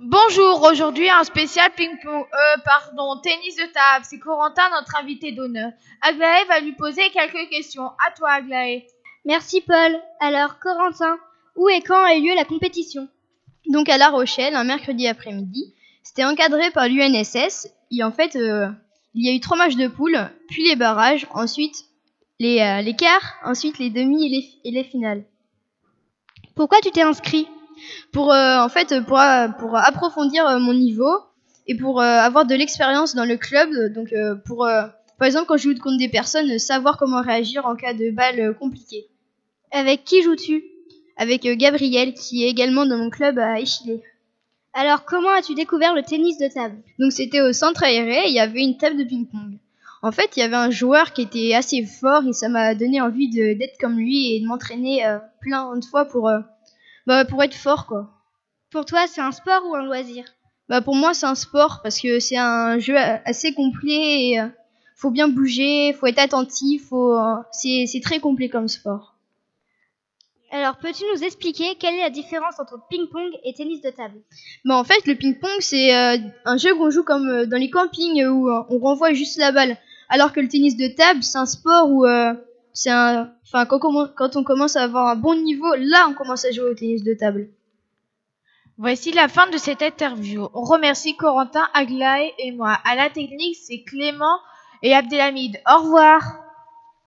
Bonjour, aujourd'hui un spécial ping-pong, euh, pardon, tennis de table. C'est Corentin, notre invité d'honneur. Aglaé va lui poser quelques questions. À toi, Aglaé. Merci Paul. Alors Corentin, où et quand a eu lieu la compétition? Donc à La Rochelle, un mercredi après-midi. C'était encadré par l'UNSS. Et en fait, euh, il y a eu trois matchs de poule, puis les barrages, ensuite les, euh, les quarts, ensuite les demi et les, et les finales. Pourquoi tu t'es inscrit? Pour euh, en fait pour, euh, approfondir euh, mon niveau et pour avoir de l'expérience dans le club. Donc pour par exemple quand je joue contre des personnes, savoir comment réagir en cas de balle euh, compliquée. Avec qui joues-tu? Avec Gabriel qui est également dans mon club à Échillé. Alors comment as-tu découvert le tennis de table? Donc c'était au centre aéré, il y avait une table de ping-pong. En fait, il y avait un joueur qui était assez fort et ça m'a donné envie d'être comme lui et de m'entraîner plein de fois pour bah, pour être fort quoi. Pour toi, c'est un sport ou un loisir? Bah pour moi, c'est un sport parce que c'est un jeu assez complet et euh, faut bien bouger, faut être attentif, faut euh, c'est c'est très complet comme sport. Alors peux-tu nous expliquer quelle est la différence entre ping-pong et tennis de table? Bah en fait, le ping-pong c'est euh, un jeu qu'on joue comme dans les campings où on renvoie juste la balle, alors que le tennis de table c'est un sport où c'est un enfin quand, quand on commence à avoir un bon niveau, là on commence à jouer au tennis de table. Voici la fin de cette interview. On remercie Corentin, Aglaé et moi. À la technique, c'est Clément et Abdelhamid. Au revoir.